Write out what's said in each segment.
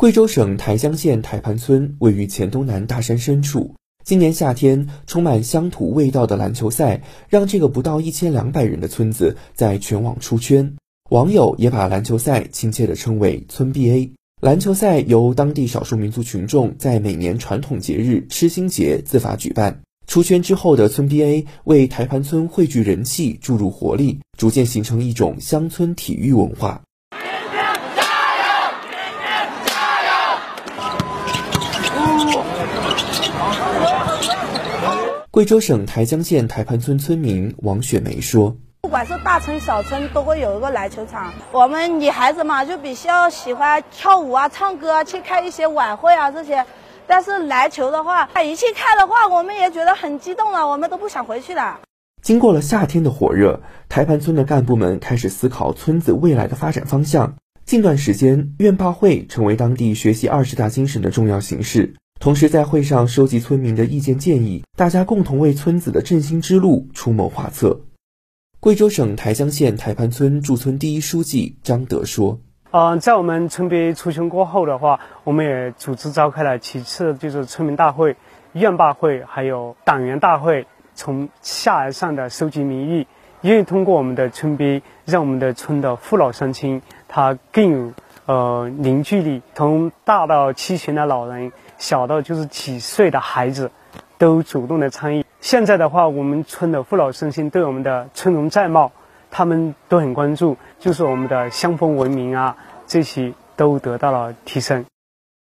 贵州省台江县台盘村位于黔东南大山深处。今年夏天，充满乡土味道的篮球赛，让这个不到一千两百人的村子在全网出圈。网友也把篮球赛亲切地称为“村 BA”。篮球赛由当地少数民族群众在每年传统节日吃星节自发举办。出圈之后的村 BA 为台盘村汇聚人气、注入活力，逐渐形成一种乡村体育文化。贵州省台江县台盘村村民王雪梅说：“不管是大村小村，都会有一个篮球场。我们女孩子嘛，就比较喜欢跳舞啊、唱歌啊，去看一些晚会啊这些。但是篮球的话，一去看的话，我们也觉得很激动了，我们都不想回去了。”经过了夏天的火热，台盘村的干部们开始思考村子未来的发展方向。近段时间，院坝会成为当地学习二十大精神的重要形式。同时，在会上收集村民的意见建议，大家共同为村子的振兴之路出谋划策。贵州省台江县台盘村驻村第一书记张德说：“嗯，在我们村别出圈过后的话，我们也组织召开了几次就是村民大会、院坝会，还有党员大会，从下而上的收集民意，愿意通过我们的村别，让我们的村的父老乡亲他更有呃凝聚力，从大到七旬的老人。”小到就是几岁的孩子，都主动的参与。现在的话，我们村的父老乡亲对我们的村容寨貌，他们都很关注，就是我们的乡风文明啊，这些都得到了提升。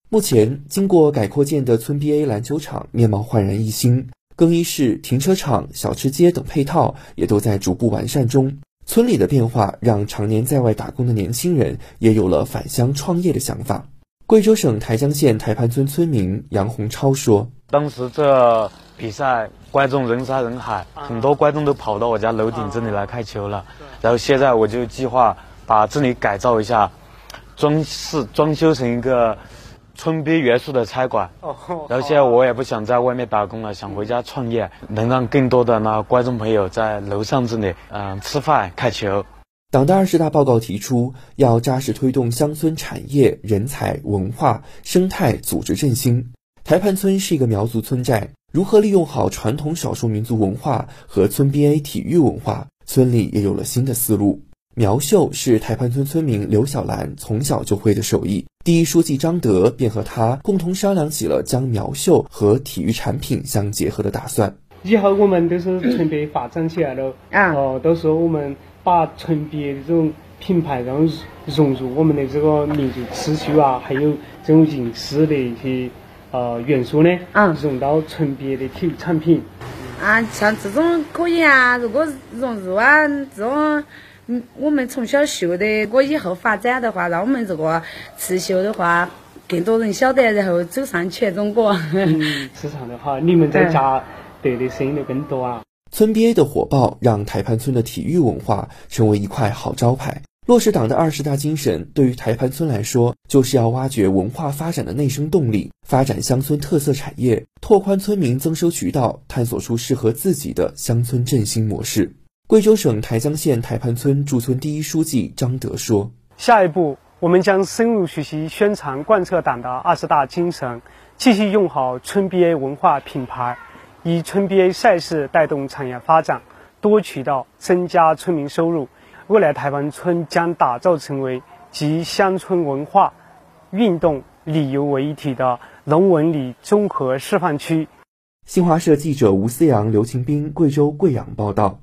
目前，经过改扩建的村 BA 篮球场面貌焕然一新，更衣室、停车场、小吃街等配套也都在逐步完善中。村里的变化让常年在外打工的年轻人也有了返乡创业的想法。贵州省台江县台盘村村民杨洪超说：“当时这比赛，观众人山人海，很多观众都跑到我家楼顶这里来看球了。然后现在我就计划把这里改造一下，装饰装修成一个村边元素的餐馆。哦然后现在我也不想在外面打工了，想回家创业，能让更多的那观众朋友在楼上这里嗯吃饭看球。”党的二十大报告提出，要扎实推动乡村产业、人才、文化、生态组织振兴。台盘村是一个苗族村寨，如何利用好传统少数民族文化和村 BA 体育文化，村里也有了新的思路。苗绣是台盘村村民刘小兰从小就会的手艺，第一书记张德便和他共同商量起了将苗绣和体育产品相结合的打算。以后我们都是村边发展起来了，哦，到时候我们。把村边的这种品牌，然后融入我们的这个民族刺绣啊，还有这种银饰的一些呃元素呢，啊，融到村边的体育产品。啊，像这种可以啊，如果融入啊，这种嗯，我们从小绣的，我以后发展的话，让我们这个刺绣的话，更多人晓得，然后走上全中国。嗯，市场的话，你们在家得的生意就更多啊。村 BA 的火爆，让台盘村的体育文化成为一块好招牌。落实党的二十大精神，对于台盘村来说，就是要挖掘文化发展的内生动力，发展乡村特色产业，拓宽村民增收渠道，探索出适合自己的乡村振兴模式。贵州省台江县台盘村驻村第一书记张德说：“下一步，我们将深入学习、宣传、贯彻党的二十大精神，继续用好村 BA 文化品牌。”以村 BA 赛事带动产业发展，多渠道增加村民收入。未来台盘村将打造成为集乡村文化、运动、旅游为一体的龙文旅综合示范区。新华社记者吴思阳、刘勤斌，贵州贵阳报道。